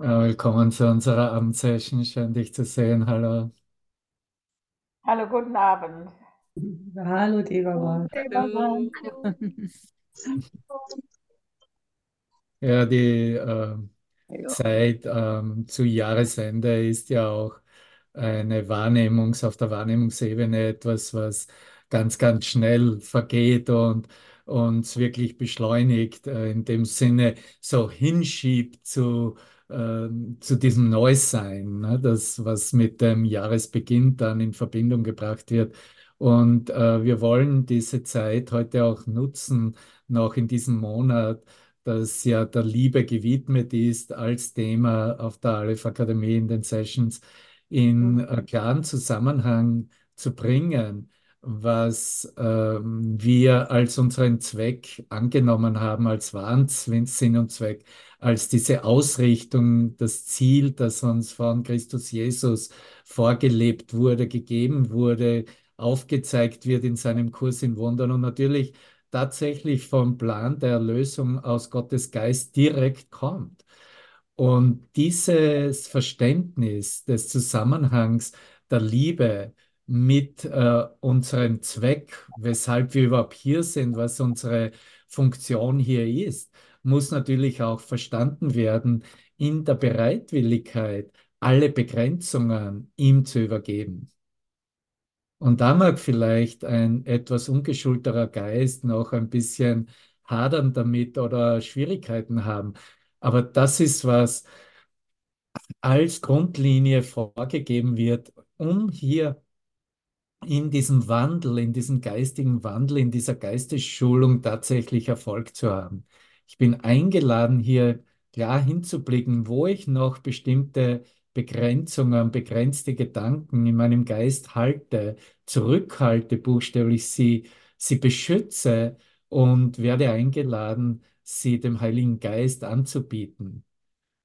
Ja, willkommen zu unserer Abendsession. Schön, dich zu sehen. Hallo. Hallo, guten Abend. Hallo. Hallo. Ja, die äh. Zeit ähm, zu Jahresende ist ja auch eine Wahrnehmungs, auf der Wahrnehmungsebene etwas, was ganz, ganz schnell vergeht und uns wirklich beschleunigt, äh, in dem Sinne so hinschiebt zu, äh, zu diesem Neusein, ne? Das, was mit dem Jahresbeginn dann in Verbindung gebracht wird. Und äh, wir wollen diese Zeit heute auch nutzen, noch in diesem Monat das ja der Liebe gewidmet ist als Thema auf der Aleph Akademie in den Sessions, in äh, klaren Zusammenhang zu bringen, was ähm, wir als unseren Zweck angenommen haben, als wahren Sinn und Zweck, als diese Ausrichtung, das Ziel, das uns von Christus Jesus vorgelebt wurde, gegeben wurde, aufgezeigt wird in seinem Kurs in Wundern und natürlich tatsächlich vom Plan der Erlösung aus Gottes Geist direkt kommt. Und dieses Verständnis des Zusammenhangs der Liebe mit äh, unserem Zweck, weshalb wir überhaupt hier sind, was unsere Funktion hier ist, muss natürlich auch verstanden werden in der Bereitwilligkeit, alle Begrenzungen ihm zu übergeben. Und da mag vielleicht ein etwas ungeschulterer Geist noch ein bisschen hadern damit oder Schwierigkeiten haben. Aber das ist, was als Grundlinie vorgegeben wird, um hier in diesem Wandel, in diesem geistigen Wandel, in dieser Geistesschulung tatsächlich Erfolg zu haben. Ich bin eingeladen, hier klar hinzublicken, wo ich noch bestimmte Begrenzungen, begrenzte Gedanken in meinem Geist halte, zurückhalte, buchstäblich sie, sie beschütze und werde eingeladen, sie dem Heiligen Geist anzubieten.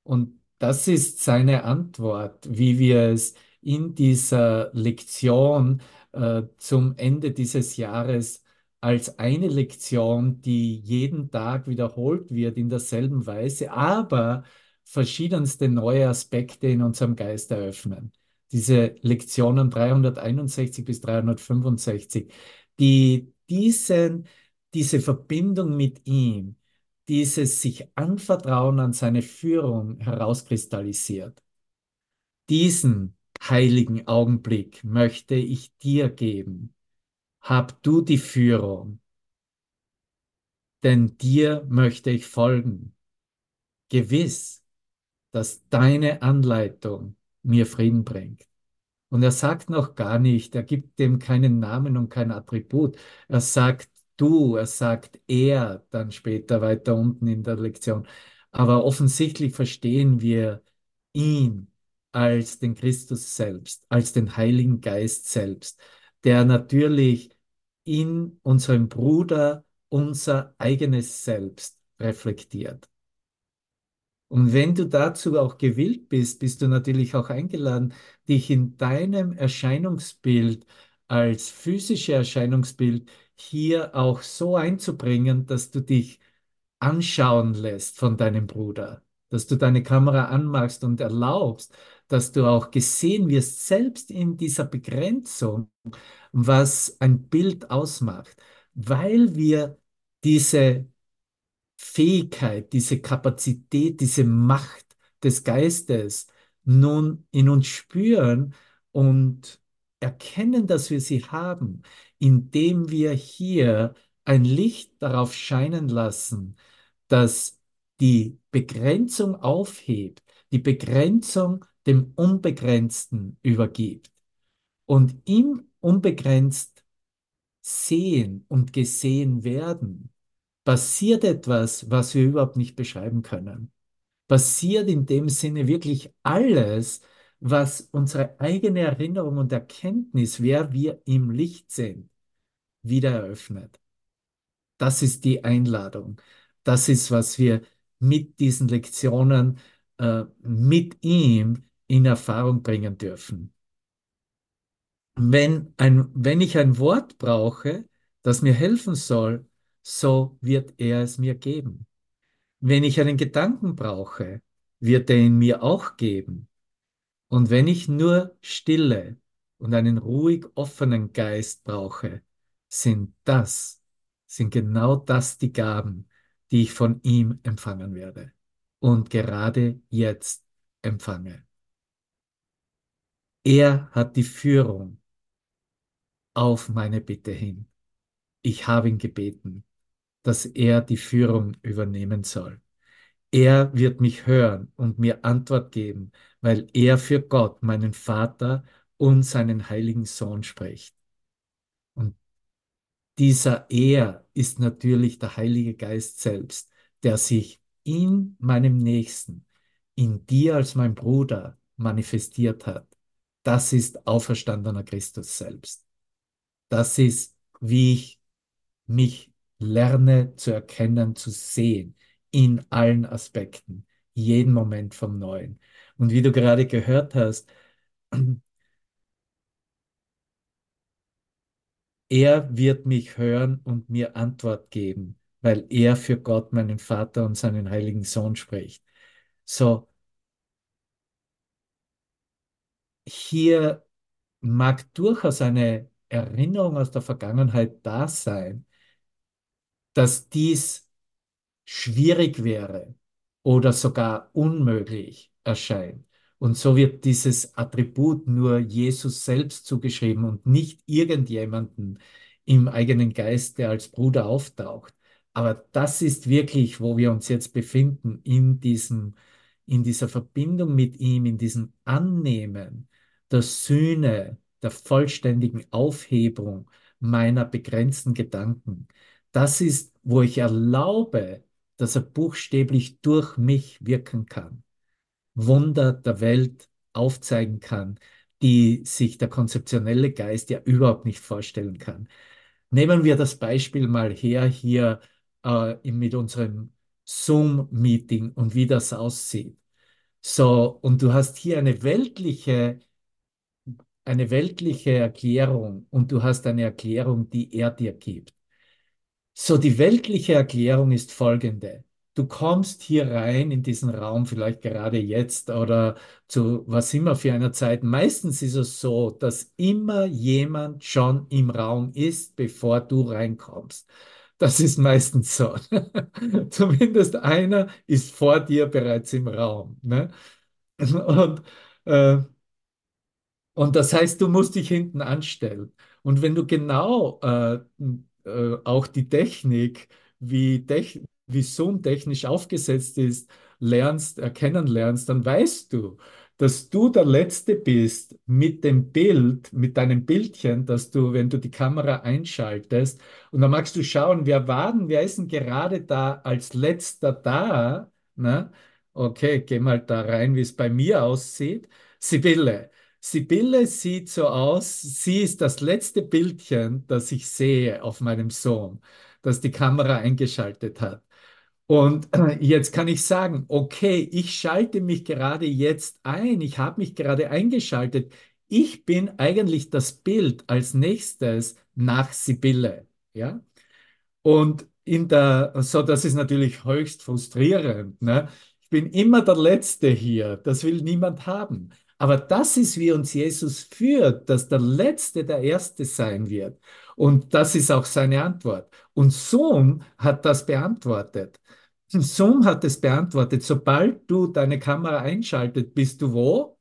Und das ist seine Antwort, wie wir es in dieser Lektion äh, zum Ende dieses Jahres als eine Lektion, die jeden Tag wiederholt wird in derselben Weise, aber verschiedenste neue Aspekte in unserem Geist eröffnen. Diese Lektionen 361 bis 365, die diesen, diese Verbindung mit ihm, dieses sich anvertrauen an seine Führung herauskristallisiert. Diesen heiligen Augenblick möchte ich dir geben. Hab du die Führung, denn dir möchte ich folgen. Gewiss, dass deine Anleitung mir Frieden bringt. Und er sagt noch gar nicht, er gibt dem keinen Namen und kein Attribut. Er sagt du, er sagt er dann später weiter unten in der Lektion. Aber offensichtlich verstehen wir ihn als den Christus selbst, als den Heiligen Geist selbst, der natürlich in unserem Bruder unser eigenes Selbst reflektiert. Und wenn du dazu auch gewillt bist, bist du natürlich auch eingeladen, dich in deinem Erscheinungsbild als physische Erscheinungsbild hier auch so einzubringen, dass du dich anschauen lässt von deinem Bruder, dass du deine Kamera anmachst und erlaubst, dass du auch gesehen wirst, selbst in dieser Begrenzung, was ein Bild ausmacht, weil wir diese Fähigkeit, diese Kapazität, diese Macht des Geistes nun in uns spüren und erkennen, dass wir sie haben, indem wir hier ein Licht darauf scheinen lassen, dass die Begrenzung aufhebt, die Begrenzung dem Unbegrenzten übergibt und im Unbegrenzt sehen und gesehen werden passiert etwas, was wir überhaupt nicht beschreiben können. Passiert in dem Sinne wirklich alles, was unsere eigene Erinnerung und Erkenntnis, wer wir im Licht sind, wieder eröffnet. Das ist die Einladung. Das ist, was wir mit diesen Lektionen, äh, mit ihm in Erfahrung bringen dürfen. Wenn, ein, wenn ich ein Wort brauche, das mir helfen soll, so wird er es mir geben. Wenn ich einen Gedanken brauche, wird er ihn mir auch geben. Und wenn ich nur Stille und einen ruhig offenen Geist brauche, sind das, sind genau das die Gaben, die ich von ihm empfangen werde und gerade jetzt empfange. Er hat die Führung auf meine Bitte hin. Ich habe ihn gebeten, dass er die Führung übernehmen soll. Er wird mich hören und mir Antwort geben, weil er für Gott, meinen Vater und seinen heiligen Sohn spricht. Und dieser Er ist natürlich der Heilige Geist selbst, der sich in meinem Nächsten, in dir als mein Bruder manifestiert hat. Das ist auferstandener Christus selbst. Das ist, wie ich mich lerne zu erkennen, zu sehen, in allen Aspekten, jeden Moment vom Neuen. Und wie du gerade gehört hast, er wird mich hören und mir Antwort geben, weil er für Gott, meinen Vater und seinen heiligen Sohn spricht. So, hier mag durchaus eine Erinnerung aus der Vergangenheit da sein, dass dies schwierig wäre oder sogar unmöglich erscheint. Und so wird dieses Attribut nur Jesus selbst zugeschrieben und nicht irgendjemanden im eigenen Geist, der als Bruder auftaucht. Aber das ist wirklich, wo wir uns jetzt befinden, in diesem, in dieser Verbindung mit ihm, in diesem Annehmen der Sühne, der vollständigen Aufhebung meiner begrenzten Gedanken. Das ist, wo ich erlaube, dass er buchstäblich durch mich wirken kann, Wunder der Welt aufzeigen kann, die sich der konzeptionelle Geist ja überhaupt nicht vorstellen kann. Nehmen wir das Beispiel mal her hier äh, mit unserem Zoom-Meeting und wie das aussieht. So, und du hast hier eine weltliche, eine weltliche Erklärung und du hast eine Erklärung, die er dir gibt. So, die weltliche Erklärung ist folgende. Du kommst hier rein in diesen Raum, vielleicht gerade jetzt oder zu was immer für einer Zeit. Meistens ist es so, dass immer jemand schon im Raum ist, bevor du reinkommst. Das ist meistens so. Zumindest einer ist vor dir bereits im Raum. Ne? Und, äh, und das heißt, du musst dich hinten anstellen. Und wenn du genau äh, äh, auch die Technik, wie, tech, wie Zoom technisch aufgesetzt ist, lernst, erkennen lernst, dann weißt du, dass du der Letzte bist mit dem Bild, mit deinem Bildchen, dass du, wenn du die Kamera einschaltest, und dann magst du schauen, wer war denn, wer ist denn gerade da als Letzter da? Ne? Okay, geh mal da rein, wie es bei mir aussieht. Sibylle. Sibylle sieht so aus, sie ist das letzte Bildchen, das ich sehe auf meinem Sohn, das die Kamera eingeschaltet hat. Und jetzt kann ich sagen, okay, ich schalte mich gerade jetzt ein, ich habe mich gerade eingeschaltet. Ich bin eigentlich das Bild als nächstes nach Sibylle, ja? Und in der, so, das ist natürlich höchst frustrierend, ne? Ich bin immer der Letzte hier, das will niemand haben. Aber das ist, wie uns Jesus führt, dass der Letzte der Erste sein wird. Und das ist auch seine Antwort. Und Zoom hat das beantwortet. Zoom hat es beantwortet. Sobald du deine Kamera einschaltet, bist du wo?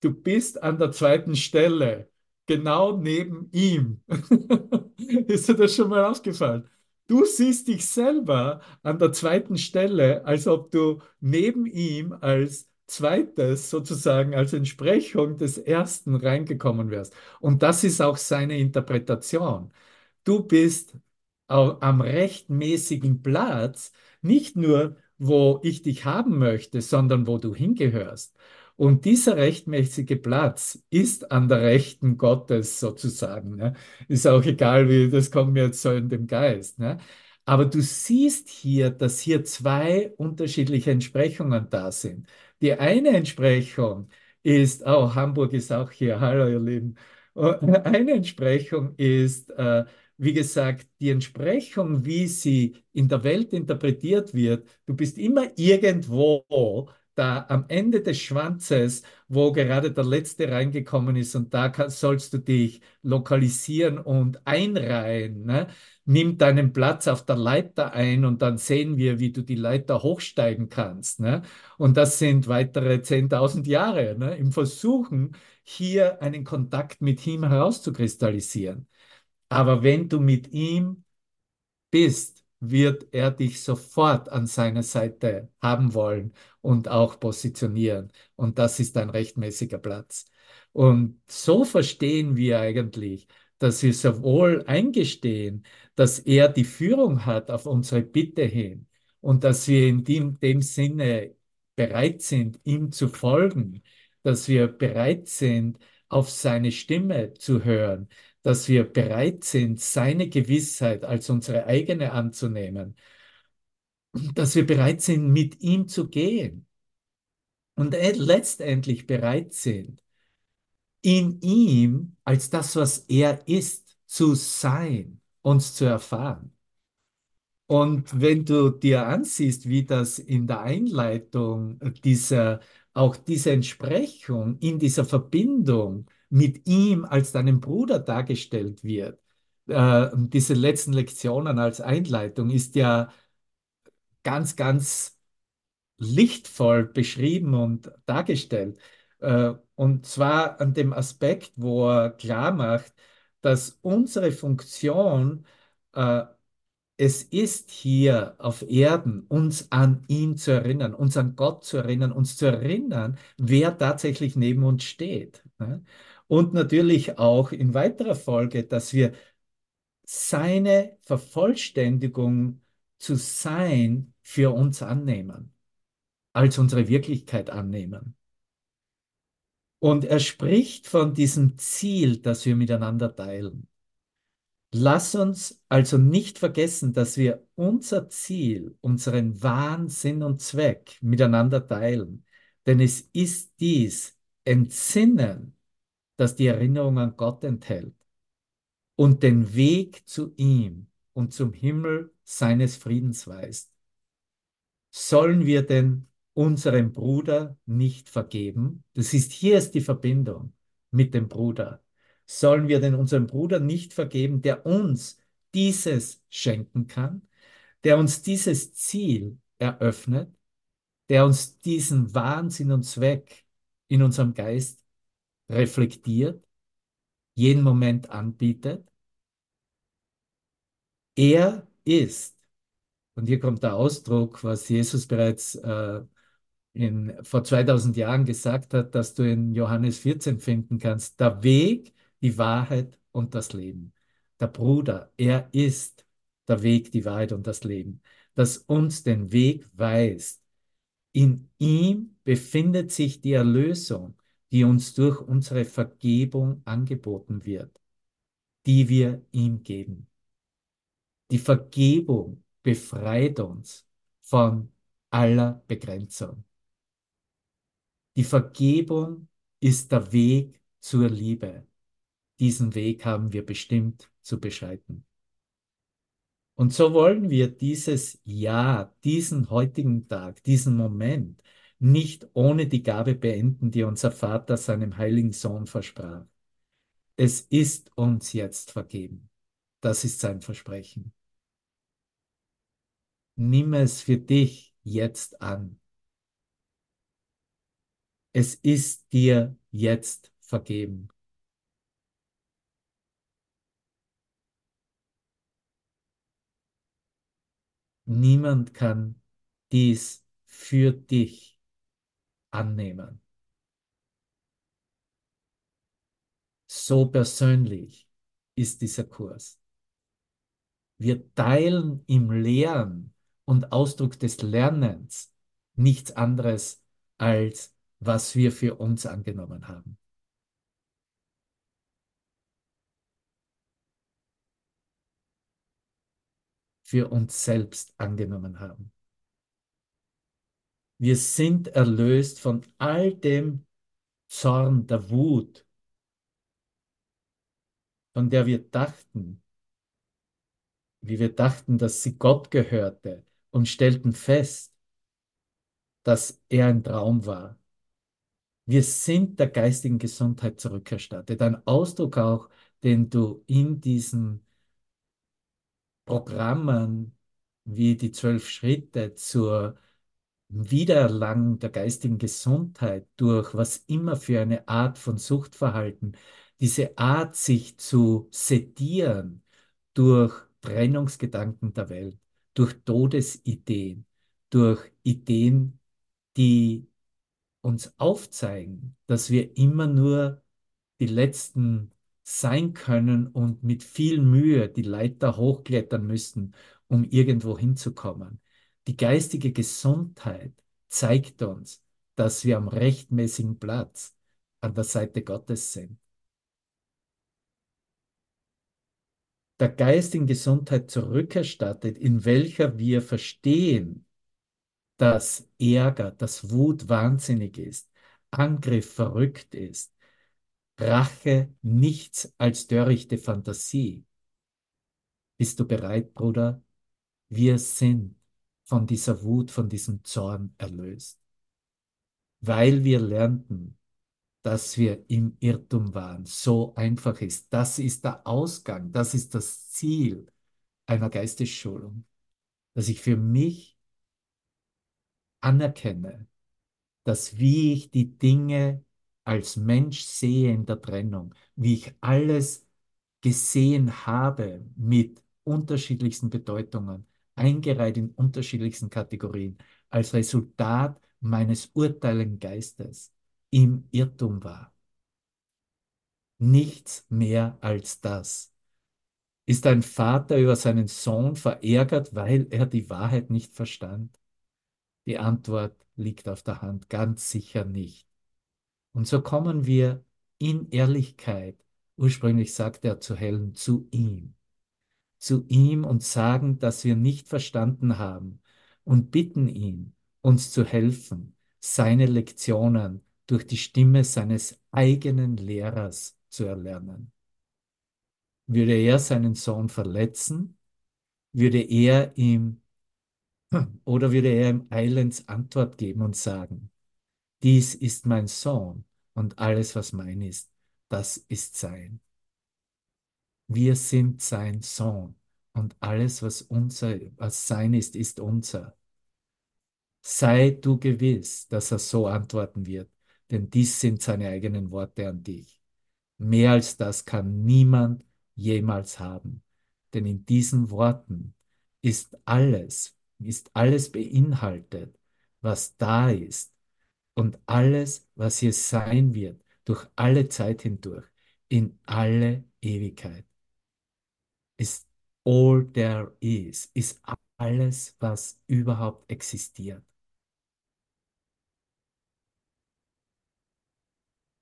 Du bist an der zweiten Stelle, genau neben ihm. ist dir das schon mal aufgefallen? Du siehst dich selber an der zweiten Stelle, als ob du neben ihm als zweites sozusagen als Entsprechung des ersten reingekommen wärst. Und das ist auch seine Interpretation. Du bist am rechtmäßigen Platz, nicht nur, wo ich dich haben möchte, sondern wo du hingehörst. Und dieser rechtmäßige Platz ist an der Rechten Gottes sozusagen. Ne? Ist auch egal, wie das kommt mir jetzt so in den Geist. Ne? Aber du siehst hier, dass hier zwei unterschiedliche Entsprechungen da sind. Die eine Entsprechung ist, oh, Hamburg ist auch hier, hallo ihr Lieben. Eine Entsprechung ist, äh, wie gesagt, die Entsprechung, wie sie in der Welt interpretiert wird. Du bist immer irgendwo da am Ende des Schwanzes, wo gerade der letzte reingekommen ist und da kann, sollst du dich lokalisieren und einreihen. Ne? Nimm deinen Platz auf der Leiter ein und dann sehen wir, wie du die Leiter hochsteigen kannst. Ne? Und das sind weitere 10.000 Jahre ne? im Versuchen, hier einen Kontakt mit ihm herauszukristallisieren. Aber wenn du mit ihm bist, wird er dich sofort an seiner Seite haben wollen und auch positionieren. Und das ist ein rechtmäßiger Platz. Und so verstehen wir eigentlich, dass wir sowohl eingestehen, dass er die Führung hat auf unsere Bitte hin und dass wir in dem, dem Sinne bereit sind, ihm zu folgen, dass wir bereit sind, auf seine Stimme zu hören, dass wir bereit sind, seine Gewissheit als unsere eigene anzunehmen, dass wir bereit sind, mit ihm zu gehen und letztendlich bereit sind, in ihm als das, was er ist, zu sein, uns zu erfahren. Und wenn du dir ansiehst, wie das in der Einleitung dieser, auch diese Entsprechung in dieser Verbindung mit ihm als deinem Bruder dargestellt wird, äh, diese letzten Lektionen als Einleitung ist ja ganz, ganz lichtvoll beschrieben und dargestellt. Äh, und zwar an dem Aspekt, wo er klar macht, dass unsere Funktion äh, es ist hier auf Erden, uns an ihn zu erinnern, uns an Gott zu erinnern, uns zu erinnern, wer tatsächlich neben uns steht. Ne? Und natürlich auch in weiterer Folge, dass wir seine Vervollständigung zu sein für uns annehmen, als unsere Wirklichkeit annehmen. Und er spricht von diesem Ziel, das wir miteinander teilen. Lass uns also nicht vergessen, dass wir unser Ziel, unseren wahren Sinn und Zweck miteinander teilen. Denn es ist dies Entsinnen, das die Erinnerung an Gott enthält und den Weg zu ihm und zum Himmel seines Friedens weist. Sollen wir denn unserem Bruder nicht vergeben? Das ist hier ist die Verbindung mit dem Bruder sollen wir denn unserem Bruder nicht vergeben, der uns dieses schenken kann, der uns dieses Ziel eröffnet, der uns diesen Wahnsinn und Zweck in unserem Geist reflektiert, jeden Moment anbietet. Er ist, und hier kommt der Ausdruck, was Jesus bereits äh, in, vor 2000 Jahren gesagt hat, dass du in Johannes 14 finden kannst, der Weg, die Wahrheit und das Leben. Der Bruder, er ist der Weg, die Wahrheit und das Leben, das uns den Weg weist. In ihm befindet sich die Erlösung, die uns durch unsere Vergebung angeboten wird, die wir ihm geben. Die Vergebung befreit uns von aller Begrenzung. Die Vergebung ist der Weg zur Liebe. Diesen Weg haben wir bestimmt zu beschreiten. Und so wollen wir dieses Jahr, diesen heutigen Tag, diesen Moment nicht ohne die Gabe beenden, die unser Vater seinem heiligen Sohn versprach. Es ist uns jetzt vergeben. Das ist sein Versprechen. Nimm es für dich jetzt an. Es ist dir jetzt vergeben. Niemand kann dies für dich annehmen. So persönlich ist dieser Kurs. Wir teilen im Lehren und Ausdruck des Lernens nichts anderes als was wir für uns angenommen haben. für uns selbst angenommen haben. Wir sind erlöst von all dem Zorn, der Wut, von der wir dachten, wie wir dachten, dass sie Gott gehörte und stellten fest, dass er ein Traum war. Wir sind der geistigen Gesundheit zurückerstattet. Ein Ausdruck auch, den du in diesen Programmen wie die zwölf Schritte zur Wiedererlangung der geistigen Gesundheit durch was immer für eine Art von Suchtverhalten, diese Art, sich zu sedieren durch Trennungsgedanken der Welt, durch Todesideen, durch Ideen, die uns aufzeigen, dass wir immer nur die Letzten sein können und mit viel Mühe die Leiter hochklettern müssen, um irgendwo hinzukommen. Die geistige Gesundheit zeigt uns, dass wir am rechtmäßigen Platz an der Seite Gottes sind. Der geistigen Gesundheit zurückerstattet, in welcher wir verstehen, dass Ärger, dass Wut wahnsinnig ist, Angriff verrückt ist, Rache nichts als törichte Fantasie. Bist du bereit, Bruder? Wir sind von dieser Wut, von diesem Zorn erlöst, weil wir lernten, dass wir im Irrtum waren. So einfach ist. Das ist der Ausgang, das ist das Ziel einer Geistesschulung, dass ich für mich anerkenne, dass wie ich die Dinge als Mensch sehe in der Trennung, wie ich alles gesehen habe mit unterschiedlichsten Bedeutungen, eingereiht in unterschiedlichsten Kategorien, als Resultat meines urteilenden Geistes im Irrtum war. Nichts mehr als das. Ist ein Vater über seinen Sohn verärgert, weil er die Wahrheit nicht verstand? Die Antwort liegt auf der Hand, ganz sicher nicht. Und so kommen wir in Ehrlichkeit, ursprünglich sagt er zu Helen, zu ihm. Zu ihm und sagen, dass wir nicht verstanden haben und bitten ihn, uns zu helfen, seine Lektionen durch die Stimme seines eigenen Lehrers zu erlernen. Würde er seinen Sohn verletzen, würde er ihm oder würde er ihm eilends Antwort geben und sagen, dies ist mein Sohn und alles, was mein ist, das ist sein. Wir sind sein Sohn und alles, was unser, was sein ist, ist unser. Sei du gewiss, dass er so antworten wird, denn dies sind seine eigenen Worte an dich. Mehr als das kann niemand jemals haben, denn in diesen Worten ist alles, ist alles beinhaltet, was da ist und alles, was hier sein wird, durch alle Zeit hindurch, in alle Ewigkeit, ist all there is, ist alles, was überhaupt existiert.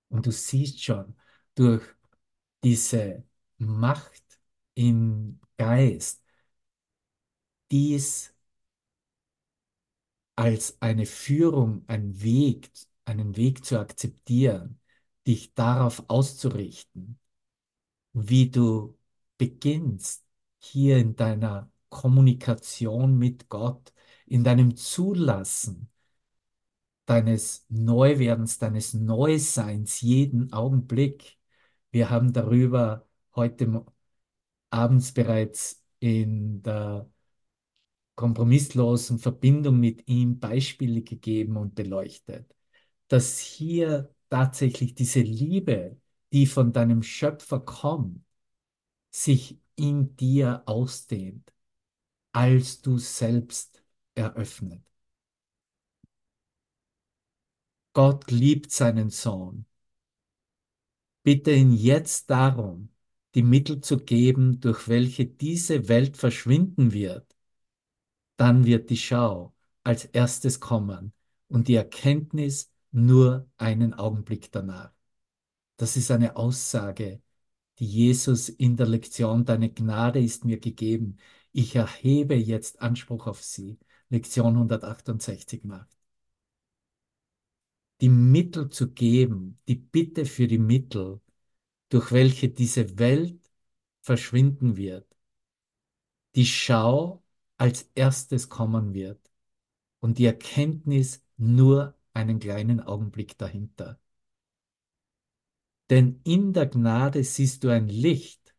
Und du siehst schon, durch diese Macht im Geist, dies als eine Führung, ein Weg, einen Weg zu akzeptieren, dich darauf auszurichten, wie du beginnst, hier in deiner Kommunikation mit Gott, in deinem Zulassen deines Neuwerdens, deines Neuseins jeden Augenblick. Wir haben darüber heute abends bereits in der kompromisslosen Verbindung mit ihm Beispiele gegeben und beleuchtet, dass hier tatsächlich diese Liebe, die von deinem Schöpfer kommt, sich in dir ausdehnt, als du selbst eröffnet. Gott liebt seinen Sohn. Bitte ihn jetzt darum, die Mittel zu geben, durch welche diese Welt verschwinden wird, dann wird die Schau als erstes kommen und die Erkenntnis nur einen Augenblick danach. Das ist eine Aussage, die Jesus in der Lektion Deine Gnade ist mir gegeben. Ich erhebe jetzt Anspruch auf sie. Lektion 168 macht. Die Mittel zu geben, die Bitte für die Mittel, durch welche diese Welt verschwinden wird. Die Schau als erstes kommen wird und die Erkenntnis nur einen kleinen Augenblick dahinter. Denn in der Gnade siehst du ein Licht,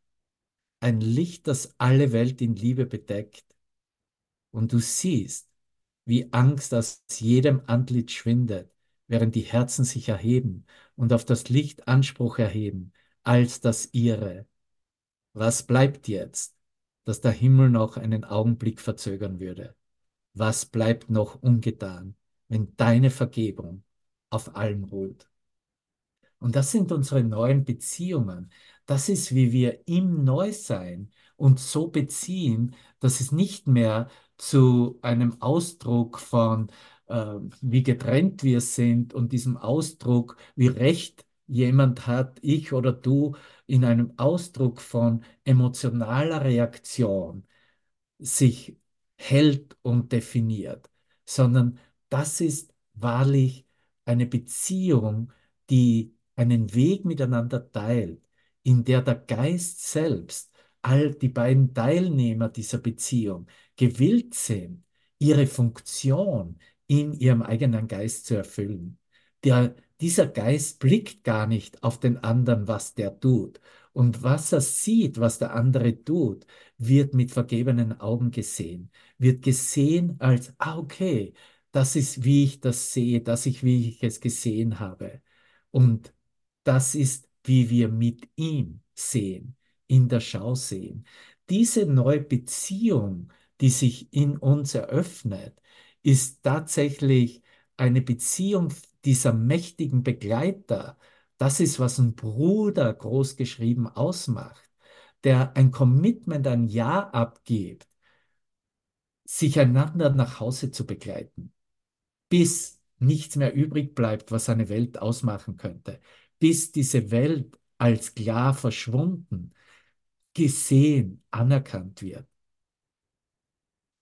ein Licht, das alle Welt in Liebe bedeckt. Und du siehst, wie Angst aus jedem Antlitz schwindet, während die Herzen sich erheben und auf das Licht Anspruch erheben als das ihre. Was bleibt jetzt, dass der Himmel noch einen Augenblick verzögern würde? Was bleibt noch ungetan, wenn deine Vergebung auf allem ruht? Und das sind unsere neuen Beziehungen. Das ist, wie wir im Neusein uns so beziehen, dass es nicht mehr zu einem Ausdruck von, äh, wie getrennt wir sind und diesem Ausdruck, wie recht jemand hat, ich oder du, in einem Ausdruck von emotionaler Reaktion sich hält und definiert, sondern das ist wahrlich eine Beziehung, die einen Weg miteinander teilt, in der der Geist selbst, all die beiden Teilnehmer dieser Beziehung gewillt sind, ihre Funktion in ihrem eigenen Geist zu erfüllen. Der, dieser Geist blickt gar nicht auf den anderen, was der tut. Und was er sieht, was der andere tut, wird mit vergebenen Augen gesehen. Wird gesehen als, ah, okay, das ist, wie ich das sehe, das ist, wie ich es gesehen habe. Und das ist, wie wir mit ihm sehen, in der Schau sehen. Diese neue Beziehung, die sich in uns eröffnet, ist tatsächlich eine Beziehung dieser mächtigen Begleiter. Das ist, was ein Bruder großgeschrieben ausmacht, der ein Commitment, ein Ja abgibt, sich einander nach Hause zu begleiten, bis nichts mehr übrig bleibt, was eine Welt ausmachen könnte, bis diese Welt als klar verschwunden, gesehen, anerkannt wird.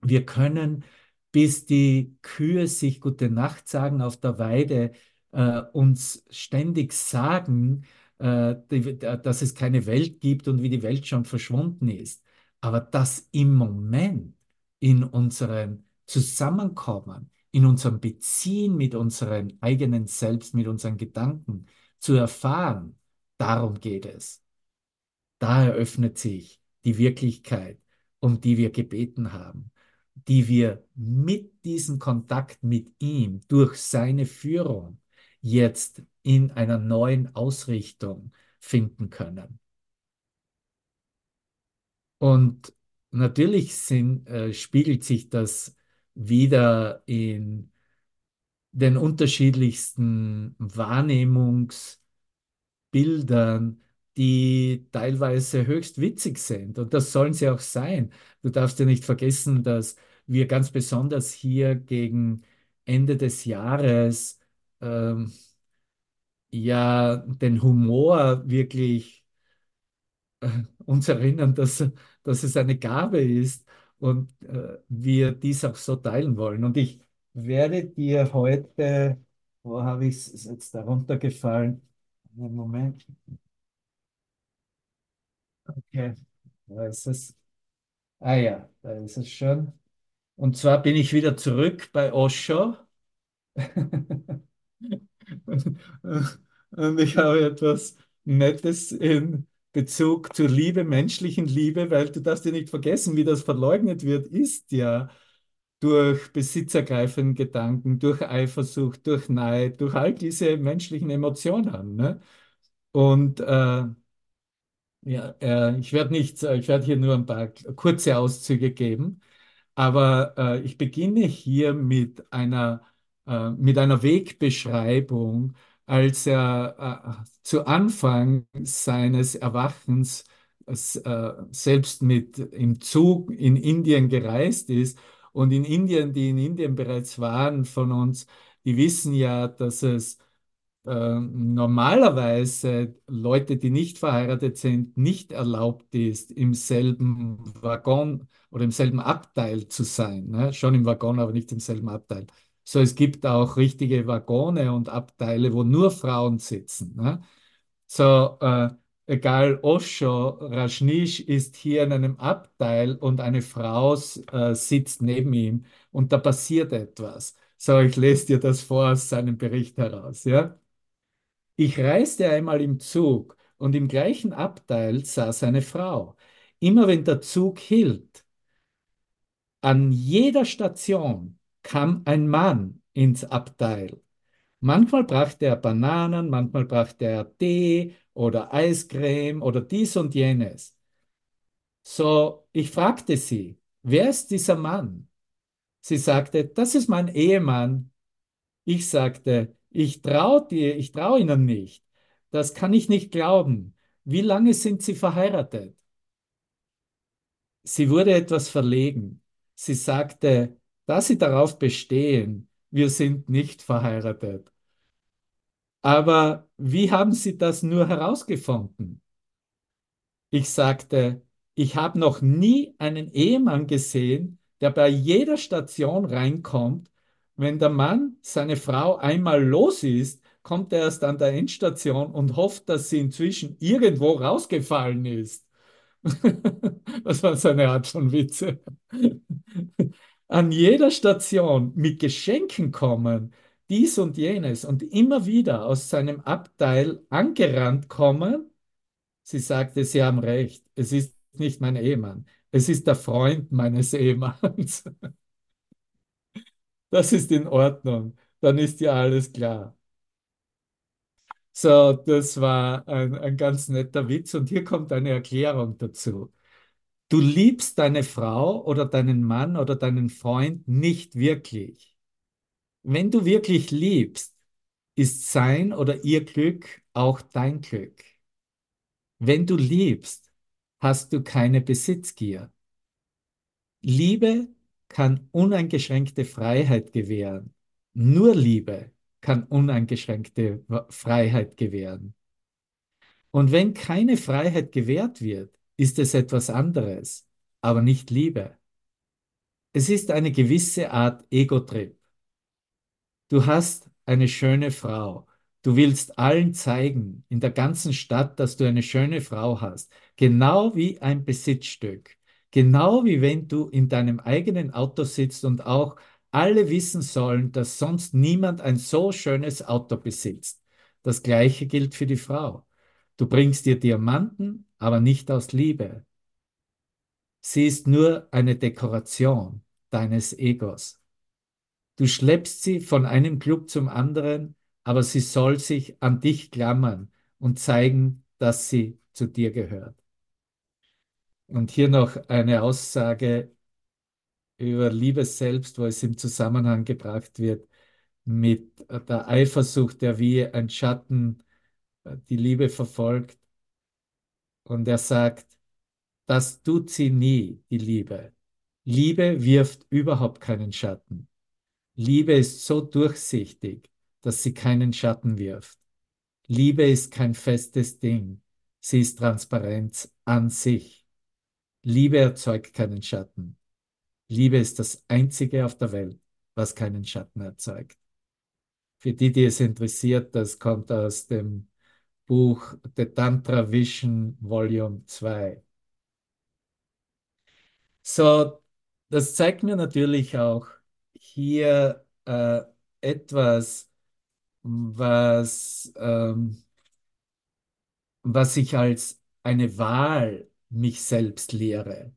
Wir können, bis die Kühe sich gute Nacht sagen auf der Weide, äh, uns ständig sagen, äh, die, dass es keine Welt gibt und wie die Welt schon verschwunden ist. Aber dass im Moment in unserem Zusammenkommen, in unserem Beziehen mit unserem eigenen Selbst, mit unseren Gedanken zu erfahren, darum geht es. Da eröffnet sich die Wirklichkeit, um die wir gebeten haben, die wir mit diesem Kontakt mit ihm durch seine Führung jetzt in einer neuen Ausrichtung finden können. Und natürlich sind, äh, spiegelt sich das wieder in den unterschiedlichsten Wahrnehmungsbildern, die teilweise höchst witzig sind. Und das sollen sie auch sein. Du darfst ja nicht vergessen, dass wir ganz besonders hier gegen Ende des Jahres ähm, ja den Humor wirklich äh, uns erinnern, dass, dass es eine Gabe ist und äh, wir dies auch so teilen wollen. Und ich werde dir heute, wo habe ich es jetzt darunter gefallen? Einen Moment. Okay, da ist es. Ah ja, da ist es schon. Und zwar bin ich wieder zurück bei Osho. Und ich habe etwas Nettes in Bezug zur Liebe, menschlichen Liebe, weil du darfst ja nicht vergessen, wie das verleugnet wird, ist ja durch besitzergreifenden Gedanken, durch Eifersucht, durch Neid, durch all diese menschlichen Emotionen. Ne? Und äh, ja, äh, ich werde nicht, ich werde hier nur ein paar kurze Auszüge geben, aber äh, ich beginne hier mit einer, äh, mit einer Wegbeschreibung, als er äh, zu Anfang seines Erwachens äh, selbst mit im Zug in Indien gereist ist und in Indien, die in Indien bereits waren von uns, die wissen ja, dass es äh, normalerweise Leute, die nicht verheiratet sind, nicht erlaubt ist, im selben Waggon oder im selben Abteil zu sein. Ne? Schon im Waggon, aber nicht im selben Abteil. So, es gibt auch richtige Waggone und Abteile, wo nur Frauen sitzen. Ne? So, äh, egal Osho, Rajneesh ist hier in einem Abteil und eine Frau äh, sitzt neben ihm und da passiert etwas. So, ich lese dir das vor aus seinem Bericht heraus, ja. Ich reiste einmal im Zug und im gleichen Abteil saß eine Frau. Immer wenn der Zug hielt, an jeder Station kam ein Mann ins Abteil. Manchmal brachte er Bananen, manchmal brachte er Tee oder Eiscreme oder dies und jenes. So, ich fragte sie, wer ist dieser Mann? Sie sagte, das ist mein Ehemann. Ich sagte, ich traue dir, ich traue Ihnen nicht. Das kann ich nicht glauben. Wie lange sind Sie verheiratet? Sie wurde etwas verlegen. Sie sagte, da Sie darauf bestehen, wir sind nicht verheiratet. Aber wie haben Sie das nur herausgefunden? Ich sagte, ich habe noch nie einen Ehemann gesehen, der bei jeder Station reinkommt. Wenn der Mann seine Frau einmal los ist, kommt er erst an der Endstation und hofft, dass sie inzwischen irgendwo rausgefallen ist. Das war seine Art von Witze. An jeder Station mit Geschenken kommen, dies und jenes und immer wieder aus seinem Abteil angerannt kommen. Sie sagte, Sie haben recht, es ist nicht mein Ehemann, es ist der Freund meines Ehemanns. Das ist in Ordnung, dann ist ja alles klar. So, das war ein, ein ganz netter Witz und hier kommt eine Erklärung dazu. Du liebst deine Frau oder deinen Mann oder deinen Freund nicht wirklich. Wenn du wirklich liebst, ist sein oder ihr Glück auch dein Glück. Wenn du liebst, hast du keine Besitzgier. Liebe kann uneingeschränkte Freiheit gewähren. Nur Liebe kann uneingeschränkte Freiheit gewähren. Und wenn keine Freiheit gewährt wird, ist es etwas anderes, aber nicht Liebe. Es ist eine gewisse Art Ego-Trip. Du hast eine schöne Frau. Du willst allen zeigen, in der ganzen Stadt, dass du eine schöne Frau hast. Genau wie ein Besitzstück. Genau wie wenn du in deinem eigenen Auto sitzt und auch alle wissen sollen, dass sonst niemand ein so schönes Auto besitzt. Das gleiche gilt für die Frau. Du bringst ihr Diamanten, aber nicht aus Liebe. Sie ist nur eine Dekoration deines Egos. Du schleppst sie von einem Club zum anderen, aber sie soll sich an dich klammern und zeigen, dass sie zu dir gehört. Und hier noch eine Aussage über Liebe selbst, wo es im Zusammenhang gebracht wird mit der Eifersucht, der wie ein Schatten äh, die Liebe verfolgt. Und er sagt, das tut sie nie, die Liebe. Liebe wirft überhaupt keinen Schatten. Liebe ist so durchsichtig, dass sie keinen Schatten wirft. Liebe ist kein festes Ding. Sie ist Transparenz an sich. Liebe erzeugt keinen Schatten. Liebe ist das Einzige auf der Welt, was keinen Schatten erzeugt. Für die, die es interessiert, das kommt aus dem Buch The Tantra Vision Volume 2. So, das zeigt mir natürlich auch hier äh, etwas, was, ähm, was ich als eine Wahl mich selbst lehre,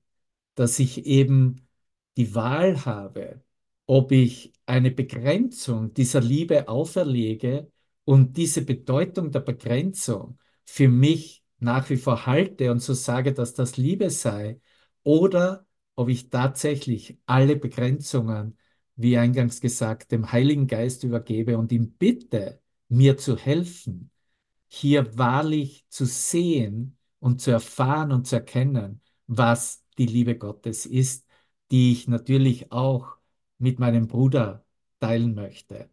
dass ich eben die Wahl habe, ob ich eine Begrenzung dieser Liebe auferlege und diese Bedeutung der Begrenzung für mich nach wie vor halte und so sage, dass das Liebe sei, oder ob ich tatsächlich alle Begrenzungen, wie eingangs gesagt, dem Heiligen Geist übergebe und ihm bitte, mir zu helfen, hier wahrlich zu sehen und zu erfahren und zu erkennen, was die Liebe Gottes ist die ich natürlich auch mit meinem Bruder teilen möchte.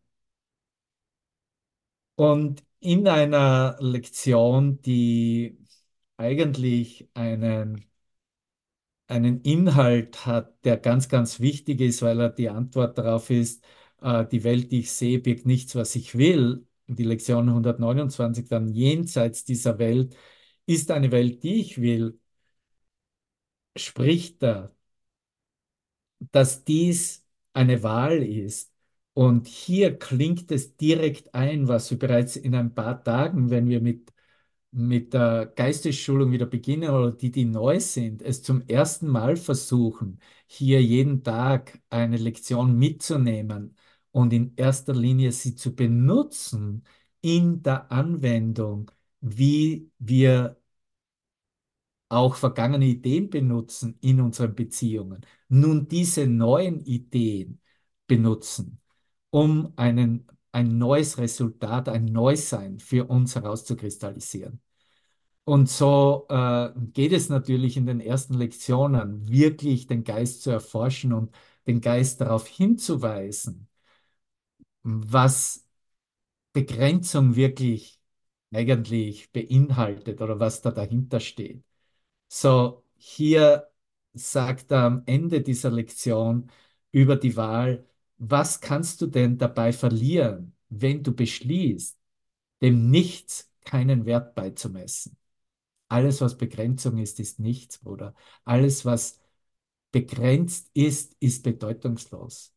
Und in einer Lektion, die eigentlich einen, einen Inhalt hat, der ganz, ganz wichtig ist, weil er die Antwort darauf ist, äh, die Welt, die ich sehe, birgt nichts, was ich will. Die Lektion 129 dann jenseits dieser Welt ist eine Welt, die ich will, spricht er, dass dies eine Wahl ist. Und hier klingt es direkt ein, was wir bereits in ein paar Tagen, wenn wir mit, mit der Geistesschulung wieder beginnen oder die, die neu sind, es zum ersten Mal versuchen, hier jeden Tag eine Lektion mitzunehmen und in erster Linie sie zu benutzen in der Anwendung, wie wir auch vergangene Ideen benutzen in unseren Beziehungen, nun diese neuen Ideen benutzen, um einen, ein neues Resultat, ein Neusein für uns herauszukristallisieren. Und so äh, geht es natürlich in den ersten Lektionen, wirklich den Geist zu erforschen und den Geist darauf hinzuweisen, was Begrenzung wirklich eigentlich beinhaltet oder was da dahinter steht. So, hier sagt er am Ende dieser Lektion über die Wahl, was kannst du denn dabei verlieren, wenn du beschließt, dem Nichts keinen Wert beizumessen? Alles, was Begrenzung ist, ist nichts, Bruder. Alles, was begrenzt ist, ist bedeutungslos.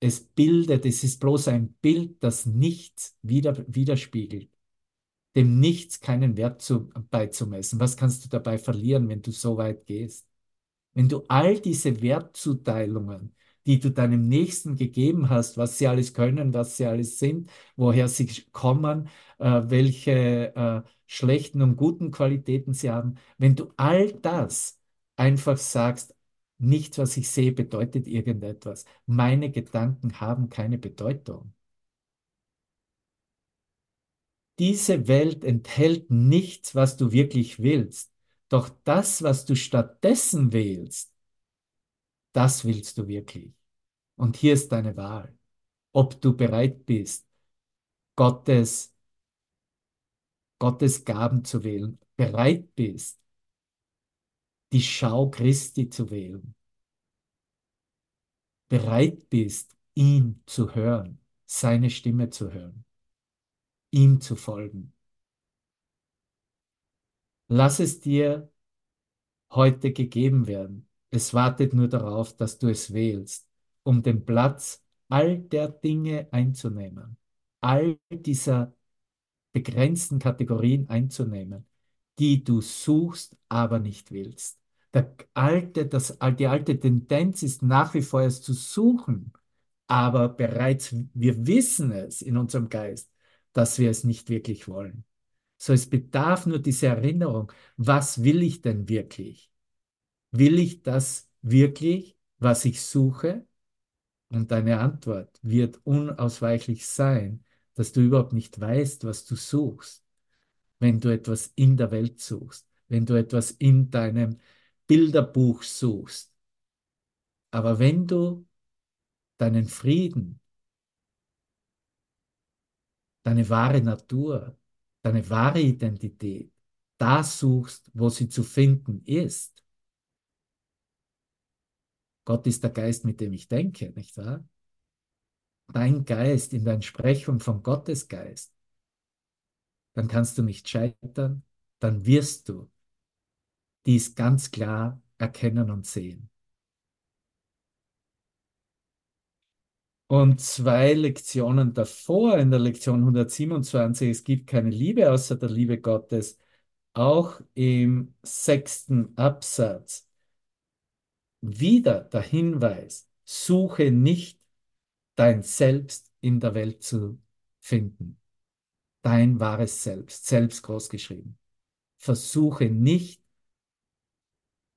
Es bildet, es ist bloß ein Bild, das nichts widerspiegelt dem Nichts keinen Wert zu, beizumessen. Was kannst du dabei verlieren, wenn du so weit gehst? Wenn du all diese Wertzuteilungen, die du deinem Nächsten gegeben hast, was sie alles können, was sie alles sind, woher sie kommen, äh, welche äh, schlechten und guten Qualitäten sie haben, wenn du all das einfach sagst, nichts, was ich sehe, bedeutet irgendetwas. Meine Gedanken haben keine Bedeutung. Diese Welt enthält nichts, was du wirklich willst. Doch das, was du stattdessen wählst, das willst du wirklich. Und hier ist deine Wahl. Ob du bereit bist, Gottes, Gottes Gaben zu wählen, bereit bist, die Schau Christi zu wählen, bereit bist, ihn zu hören, seine Stimme zu hören ihm zu folgen. Lass es dir heute gegeben werden. Es wartet nur darauf, dass du es wählst, um den Platz all der Dinge einzunehmen, all dieser begrenzten Kategorien einzunehmen, die du suchst, aber nicht willst. Der alte, das, die alte Tendenz ist nach wie vor es zu suchen, aber bereits, wir wissen es in unserem Geist, dass wir es nicht wirklich wollen. So, es bedarf nur diese Erinnerung, was will ich denn wirklich? Will ich das wirklich, was ich suche? Und deine Antwort wird unausweichlich sein, dass du überhaupt nicht weißt, was du suchst, wenn du etwas in der Welt suchst, wenn du etwas in deinem Bilderbuch suchst. Aber wenn du deinen Frieden deine wahre Natur, deine wahre Identität, da suchst, wo sie zu finden ist. Gott ist der Geist, mit dem ich denke, nicht wahr? Dein Geist in der Entsprechung von Gottes Geist. Dann kannst du nicht scheitern, dann wirst du dies ganz klar erkennen und sehen. Und zwei Lektionen davor, in der Lektion 127, es gibt keine Liebe außer der Liebe Gottes, auch im sechsten Absatz, wieder der Hinweis, suche nicht dein Selbst in der Welt zu finden. Dein wahres Selbst, selbst großgeschrieben. Versuche nicht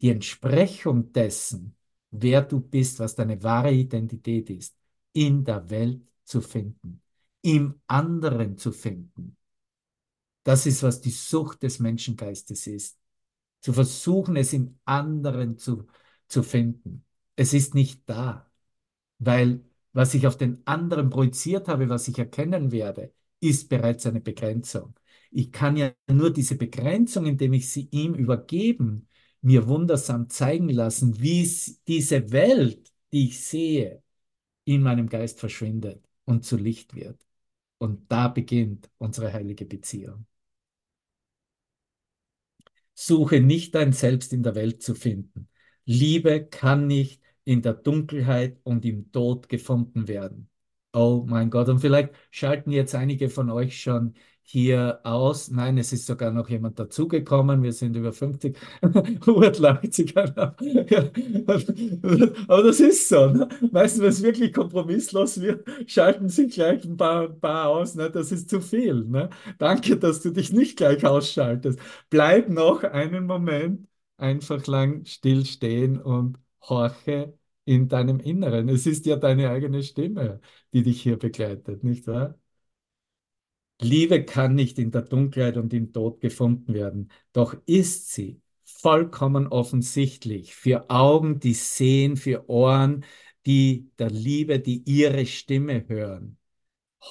die Entsprechung dessen, wer du bist, was deine wahre Identität ist, in der Welt zu finden, im anderen zu finden. Das ist, was die Sucht des Menschengeistes ist. Zu versuchen, es im anderen zu, zu finden. Es ist nicht da, weil was ich auf den anderen projiziert habe, was ich erkennen werde, ist bereits eine Begrenzung. Ich kann ja nur diese Begrenzung, indem ich sie ihm übergeben, mir wundersam zeigen lassen, wie diese Welt, die ich sehe, in meinem Geist verschwindet und zu Licht wird. Und da beginnt unsere heilige Beziehung. Suche nicht dein Selbst in der Welt zu finden. Liebe kann nicht in der Dunkelheit und im Tod gefunden werden. Oh mein Gott, und vielleicht schalten jetzt einige von euch schon hier aus. Nein, es ist sogar noch jemand dazugekommen. Wir sind über 50. Hubert lacht sich Aber das ist so. Ne? Du, wenn es wirklich kompromisslos wird, schalten sich gleich ein paar, ein paar aus. Ne? Das ist zu viel. Ne? Danke, dass du dich nicht gleich ausschaltest. Bleib noch einen Moment einfach lang still stehen und horche in deinem Inneren. Es ist ja deine eigene Stimme, die dich hier begleitet, nicht wahr? Liebe kann nicht in der Dunkelheit und im Tod gefunden werden, doch ist sie vollkommen offensichtlich für Augen, die sehen, für Ohren, die der Liebe, die ihre Stimme hören.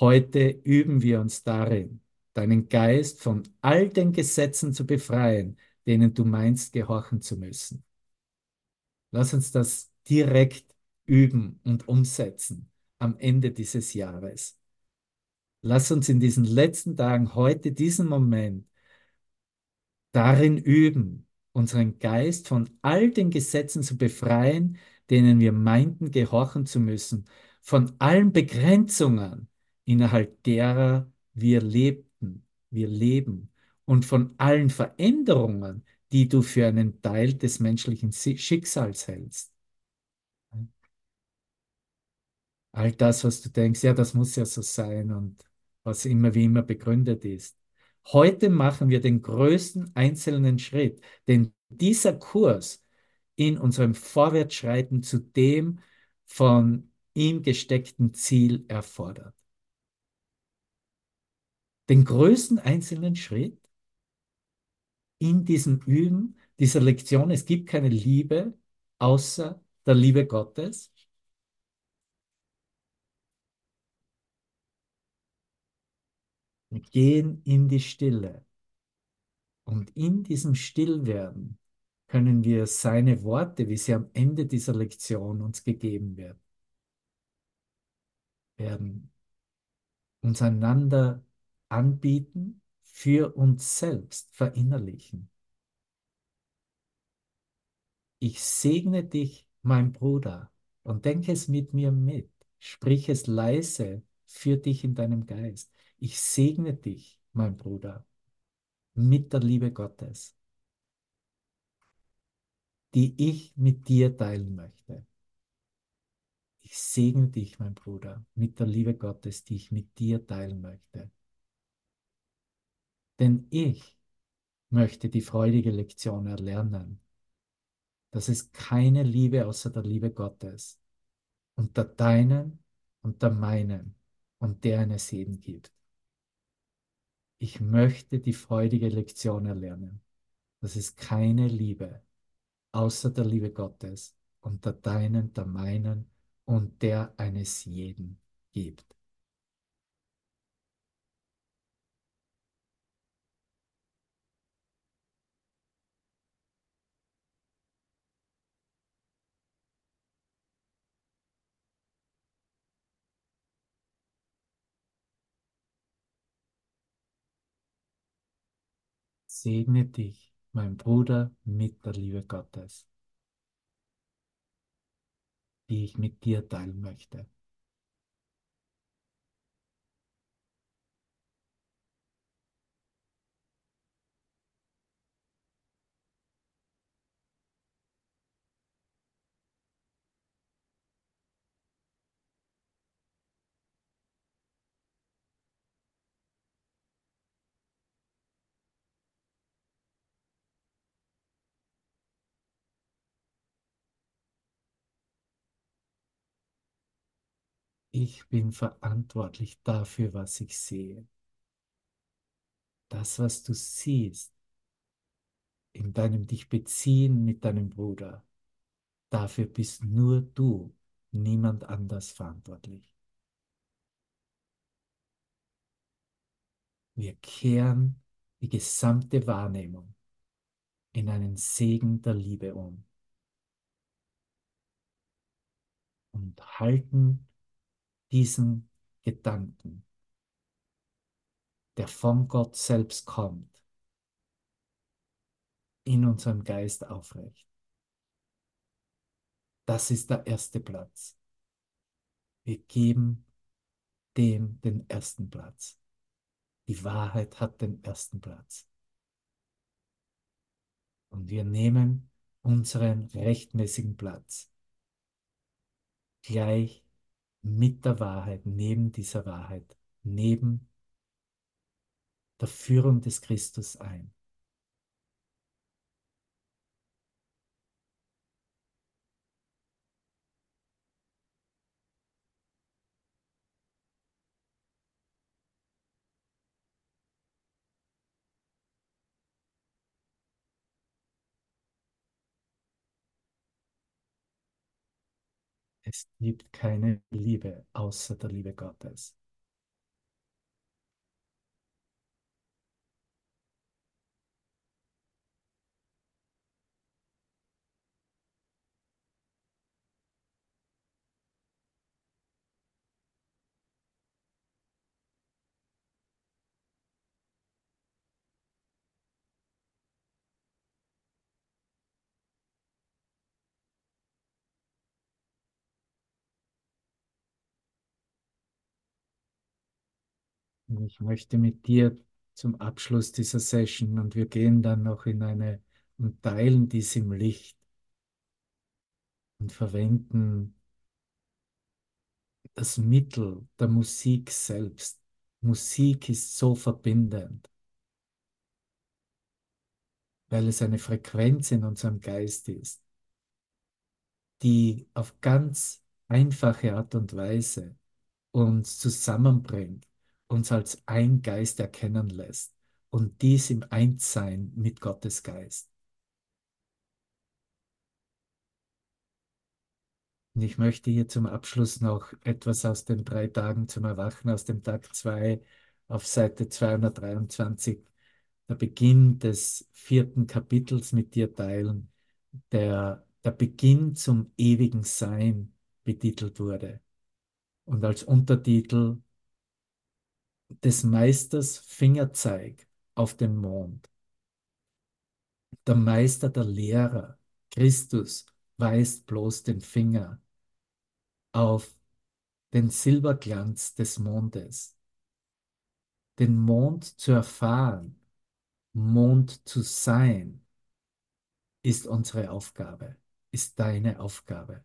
Heute üben wir uns darin, deinen Geist von all den Gesetzen zu befreien, denen du meinst, gehorchen zu müssen. Lass uns das direkt üben und umsetzen am Ende dieses Jahres. Lass uns in diesen letzten Tagen heute diesen Moment darin üben, unseren Geist von all den Gesetzen zu befreien, denen wir meinten, gehorchen zu müssen, von allen Begrenzungen, innerhalb derer wir lebten, wir leben und von allen Veränderungen, die du für einen Teil des menschlichen Schicksals hältst. All das, was du denkst, ja, das muss ja so sein und was immer wie immer begründet ist. Heute machen wir den größten einzelnen Schritt, den dieser Kurs in unserem Vorwärtsschreiten zu dem von ihm gesteckten Ziel erfordert. Den größten einzelnen Schritt in diesem Üben dieser Lektion. Es gibt keine Liebe außer der Liebe Gottes. Wir gehen in die Stille. Und in diesem Stillwerden können wir seine Worte, wie sie am Ende dieser Lektion uns gegeben werden, werden uns einander anbieten, für uns selbst verinnerlichen. Ich segne dich, mein Bruder, und denke es mit mir mit. Sprich es leise für dich in deinem Geist. Ich segne dich, mein Bruder, mit der Liebe Gottes, die ich mit dir teilen möchte. Ich segne dich, mein Bruder, mit der Liebe Gottes, die ich mit dir teilen möchte. Denn ich möchte die freudige Lektion erlernen, dass es keine Liebe außer der Liebe Gottes unter deinen und der meinen und der eines jeden gibt ich möchte die freudige Lektion erlernen, dass es keine Liebe außer der Liebe Gottes unter deinen, der meinen und der eines jeden gibt. Segne dich, mein Bruder, mit der Liebe Gottes, die ich mit dir teilen möchte. Ich bin verantwortlich dafür, was ich sehe. Das, was du siehst, in deinem dich beziehen mit deinem Bruder, dafür bist nur du, niemand anders verantwortlich. Wir kehren die gesamte Wahrnehmung in einen Segen der Liebe um und halten diesen Gedanken, der von Gott selbst kommt, in unserem Geist aufrecht. Das ist der erste Platz. Wir geben dem den ersten Platz. Die Wahrheit hat den ersten Platz. Und wir nehmen unseren rechtmäßigen Platz gleich mit der Wahrheit, neben dieser Wahrheit, neben der Führung des Christus ein. Es gibt keine Liebe außer der Liebe Gottes. Und ich möchte mit dir zum Abschluss dieser Session und wir gehen dann noch in eine und teilen dies im Licht und verwenden das Mittel der Musik selbst. Musik ist so verbindend, weil es eine Frequenz in unserem Geist ist, die auf ganz einfache Art und Weise uns zusammenbringt, uns als ein Geist erkennen lässt und dies im Einssein mit Gottes Geist. Und ich möchte hier zum Abschluss noch etwas aus den drei Tagen zum Erwachen, aus dem Tag 2 auf Seite 223, der Beginn des vierten Kapitels mit dir teilen, der der Beginn zum ewigen Sein betitelt wurde. Und als Untertitel des Meisters Fingerzeig auf den Mond. Der Meister der Lehrer, Christus, weist bloß den Finger auf den Silberglanz des Mondes. Den Mond zu erfahren, Mond zu sein, ist unsere Aufgabe, ist deine Aufgabe.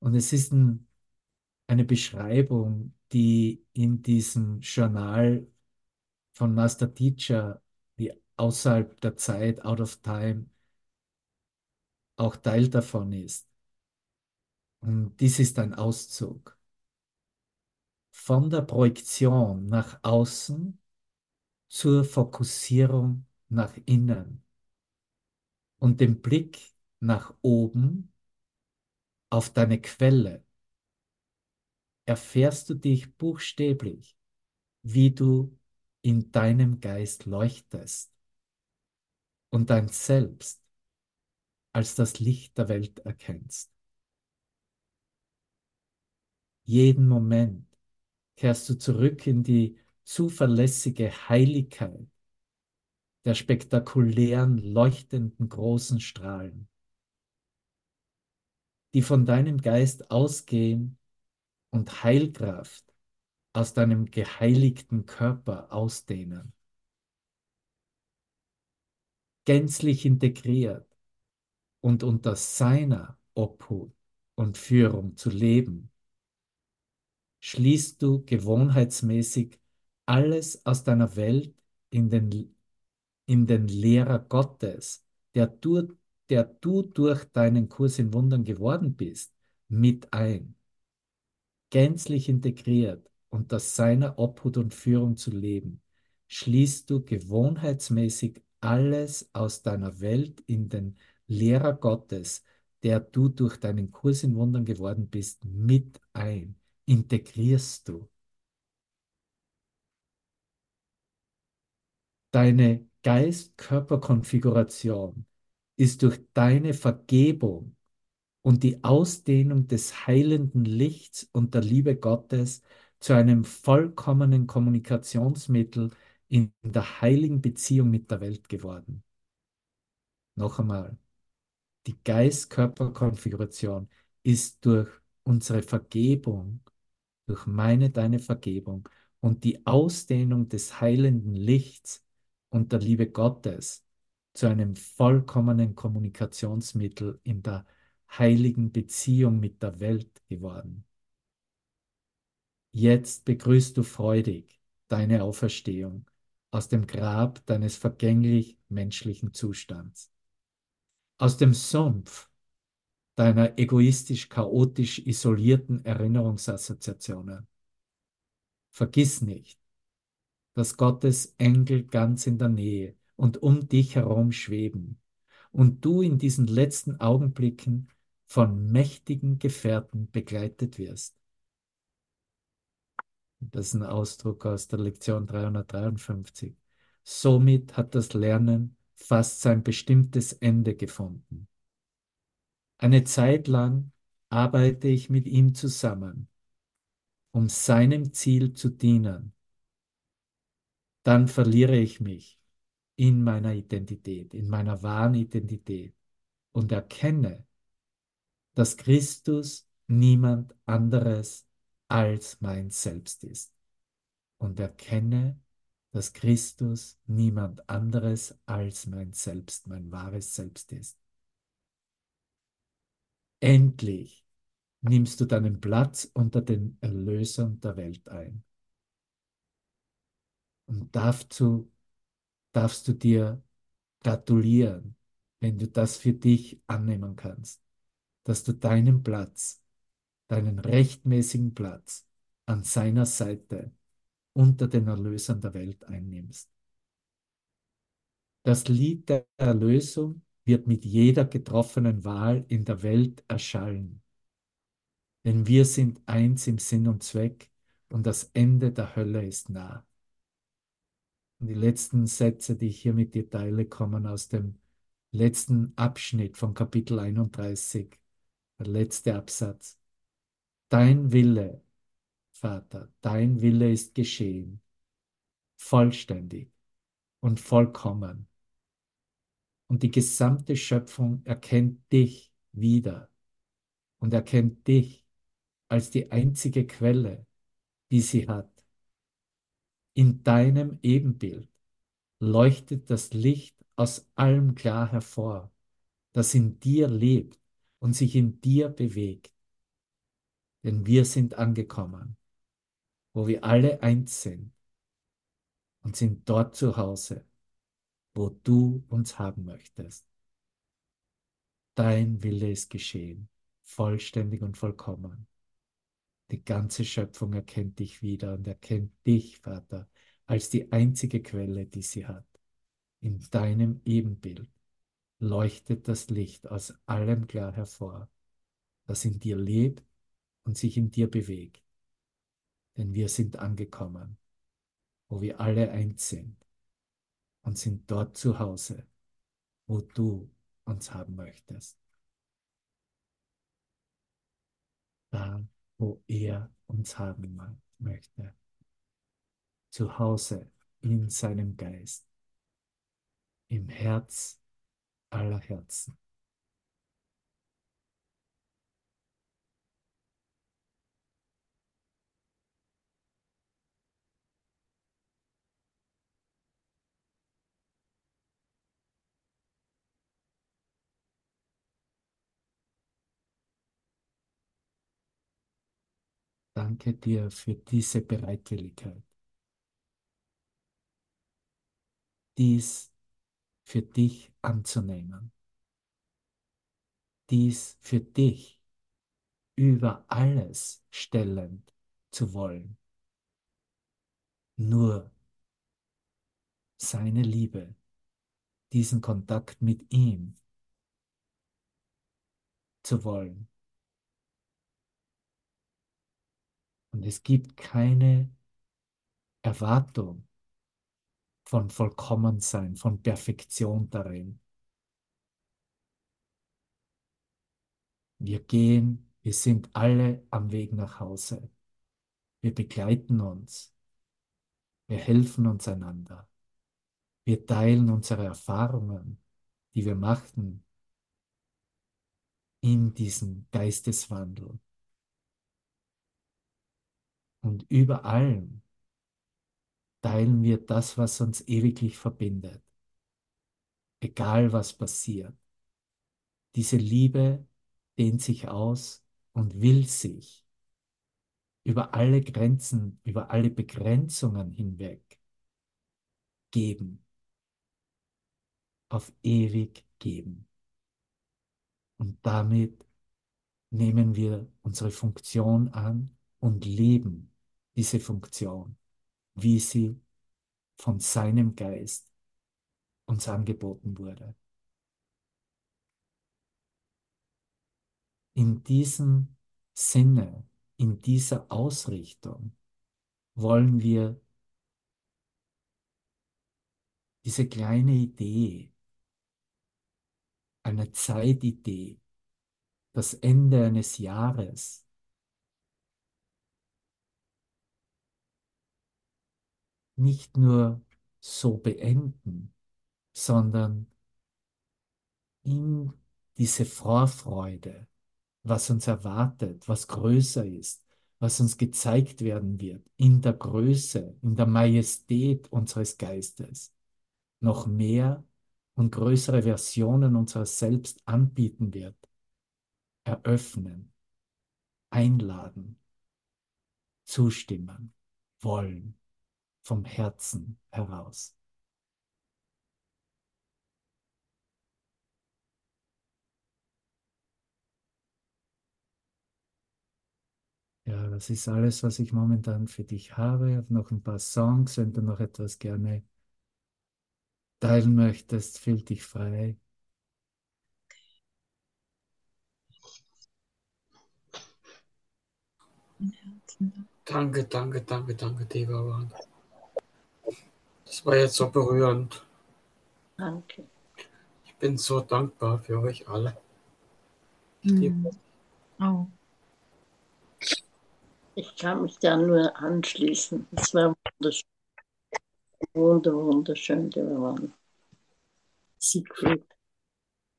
Und es ist ein, eine Beschreibung, die in diesem Journal von Master Teacher, wie außerhalb der Zeit, out of time, auch Teil davon ist. Und dies ist ein Auszug von der Projektion nach außen zur Fokussierung nach innen und dem Blick nach oben auf deine Quelle erfährst du dich buchstäblich, wie du in deinem Geist leuchtest und dein Selbst als das Licht der Welt erkennst. Jeden Moment kehrst du zurück in die zuverlässige Heiligkeit der spektakulären, leuchtenden großen Strahlen, die von deinem Geist ausgehen und Heilkraft aus deinem geheiligten Körper ausdehnen. Gänzlich integriert und unter seiner Obhut und Führung zu leben, schließt du gewohnheitsmäßig alles aus deiner Welt in den, in den Lehrer Gottes, der du, der du durch deinen Kurs in Wundern geworden bist, mit ein. Gänzlich integriert unter seiner Obhut und Führung zu leben, schließt du gewohnheitsmäßig alles aus deiner Welt in den Lehrer Gottes, der du durch deinen Kurs in Wundern geworden bist, mit ein integrierst du. Deine Geist-Körper-Konfiguration ist durch deine Vergebung und die Ausdehnung des heilenden Lichts und der Liebe Gottes zu einem vollkommenen Kommunikationsmittel in der heiligen Beziehung mit der Welt geworden. Noch einmal, die Geist-Körper-Konfiguration ist durch unsere Vergebung, durch meine, deine Vergebung und die Ausdehnung des heilenden Lichts und der Liebe Gottes zu einem vollkommenen Kommunikationsmittel in der heiligen Beziehung mit der Welt geworden. Jetzt begrüßt du freudig deine Auferstehung aus dem Grab deines vergänglich menschlichen Zustands, aus dem Sumpf deiner egoistisch chaotisch isolierten Erinnerungsassoziationen. Vergiss nicht, dass Gottes Engel ganz in der Nähe und um dich herum schweben und du in diesen letzten Augenblicken von mächtigen Gefährten begleitet wirst. Das ist ein Ausdruck aus der Lektion 353. Somit hat das Lernen fast sein bestimmtes Ende gefunden. Eine Zeit lang arbeite ich mit ihm zusammen, um seinem Ziel zu dienen. Dann verliere ich mich in meiner Identität, in meiner wahren Identität und erkenne, dass Christus niemand anderes als mein Selbst ist. Und erkenne, dass Christus niemand anderes als mein Selbst, mein wahres Selbst ist. Endlich nimmst du deinen Platz unter den Erlösern der Welt ein. Und dazu darfst du dir gratulieren, wenn du das für dich annehmen kannst, dass du deinen Platz deinen rechtmäßigen Platz an seiner Seite unter den Erlösern der Welt einnimmst. Das Lied der Erlösung wird mit jeder getroffenen Wahl in der Welt erschallen. Denn wir sind eins im Sinn und Zweck und das Ende der Hölle ist nah. Und die letzten Sätze, die ich hier mit dir teile, kommen aus dem letzten Abschnitt von Kapitel 31, der letzte Absatz. Dein Wille, Vater, dein Wille ist geschehen, vollständig und vollkommen. Und die gesamte Schöpfung erkennt dich wieder und erkennt dich als die einzige Quelle, die sie hat. In deinem Ebenbild leuchtet das Licht aus allem klar hervor, das in dir lebt und sich in dir bewegt denn wir sind angekommen, wo wir alle eins sind und sind dort zu Hause, wo du uns haben möchtest. Dein Wille ist geschehen, vollständig und vollkommen. Die ganze Schöpfung erkennt dich wieder und erkennt dich, Vater, als die einzige Quelle, die sie hat. In deinem Ebenbild leuchtet das Licht aus allem klar hervor, das in dir lebt und sich in dir bewegt. Denn wir sind angekommen, wo wir alle eins sind und sind dort zu Hause, wo du uns haben möchtest. Da, wo er uns haben möchte. Zu Hause in seinem Geist, im Herz aller Herzen. Danke dir für diese Bereitwilligkeit, dies für dich anzunehmen, dies für dich über alles stellend zu wollen. Nur seine Liebe, diesen Kontakt mit ihm zu wollen. Und es gibt keine Erwartung von Vollkommensein, von Perfektion darin. Wir gehen, wir sind alle am Weg nach Hause. Wir begleiten uns. Wir helfen uns einander. Wir teilen unsere Erfahrungen die wir machten in diesem Geisteswandel. Und über allem teilen wir das, was uns ewiglich verbindet, egal was passiert. Diese Liebe dehnt sich aus und will sich über alle Grenzen, über alle Begrenzungen hinweg geben, auf ewig geben. Und damit nehmen wir unsere Funktion an und leben diese Funktion, wie sie von seinem Geist uns angeboten wurde. In diesem Sinne, in dieser Ausrichtung wollen wir diese kleine Idee, eine Zeitidee, das Ende eines Jahres, nicht nur so beenden, sondern in diese Vorfreude, was uns erwartet, was größer ist, was uns gezeigt werden wird, in der Größe, in der Majestät unseres Geistes, noch mehr und größere Versionen unseres Selbst anbieten wird, eröffnen, einladen, zustimmen, wollen, vom Herzen heraus. Ja, das ist alles, was ich momentan für dich habe. Ich habe noch ein paar Songs, wenn du noch etwas gerne teilen möchtest, fühl dich frei. Danke, danke, danke, danke, Devavan. Das war jetzt so berührend. Danke. Ich bin so dankbar für euch alle. Mhm. Oh. Ich kann mich da nur anschließen. Es war wunderschön. Wunder, wunderschön, der waren. Siegfried.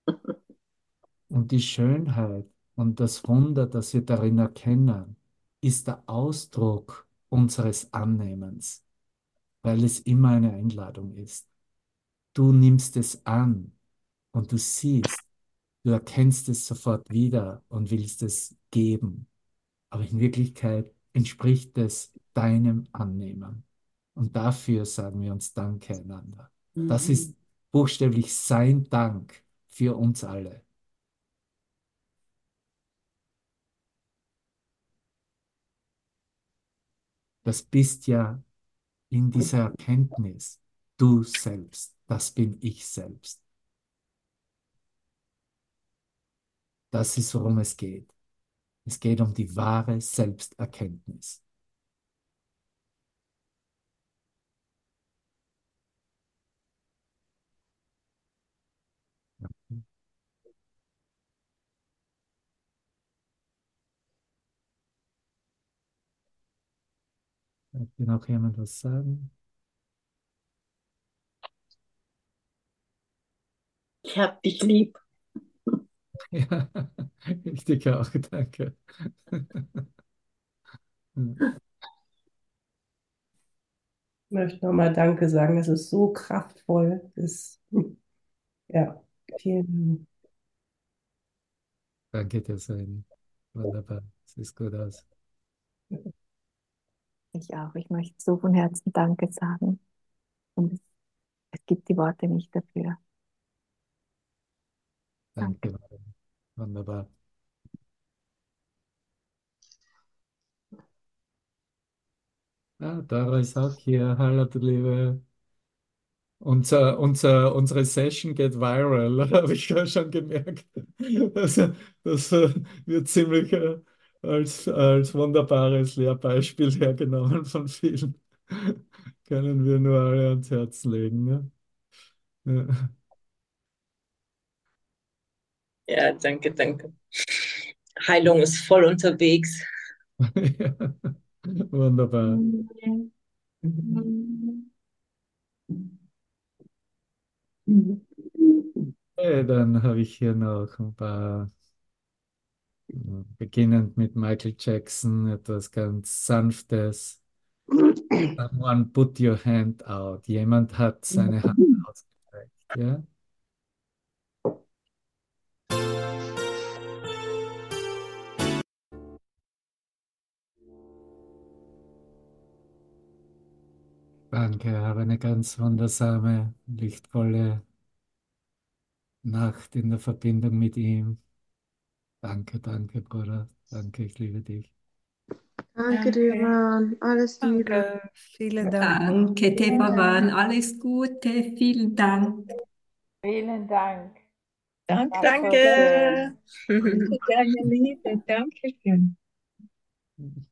Und die Schönheit und das Wunder, das wir darin erkennen, ist der Ausdruck unseres Annehmens, weil es immer eine Einladung ist. Du nimmst es an und du siehst, du erkennst es sofort wieder und willst es geben. Aber in Wirklichkeit entspricht es deinem Annehmen. Und dafür sagen wir uns Danke einander. Das Mhm. ist buchstäblich sein Dank für uns alle. Das bist ja in dieser Erkenntnis du selbst. Das bin ich selbst. Das ist, worum es geht. Es geht um die wahre Selbsterkenntnis. Möchte noch jemand was sagen? Ich hab dich lieb. Ja, ich dich auch, danke. Ich möchte nochmal Danke sagen. Es ist so kraftvoll. Es, ja, vielen Danke dir, Sven. Wunderbar. Siehst gut aus. Ich auch. Ich möchte so von Herzen Danke sagen. Und es, es gibt die Worte nicht dafür. Danke. Wunderbar. Ah, Dara ist auch hier. Hallo, du Liebe. Unser, unser, unsere Session geht viral, habe ich schon gemerkt. Also, das äh, wird ziemlich äh, als, als wunderbares Lehrbeispiel hergenommen von vielen. Können wir nur alle ans Herz legen. Ne? Ja. Ja, danke, danke. Heilung ist voll unterwegs. Ja. Wunderbar. Okay, dann habe ich hier noch ein paar, beginnend mit Michael Jackson, etwas ganz Sanftes. Someone put your hand out. Jemand hat seine Hand ausgestreckt. Ja? Danke, habe eine ganz wundersame, lichtvolle Nacht in der Verbindung mit ihm. Danke, danke, Bruder. Danke, ich liebe dich. Danke dir, Danke. Mann. Alles Liebe. Danke, vielen Dank. Danke, Tebawan. Alles Gute. Vielen Dank. Vielen Dank. Danke, schön. danke. Danke, deine Liebe. Dankeschön.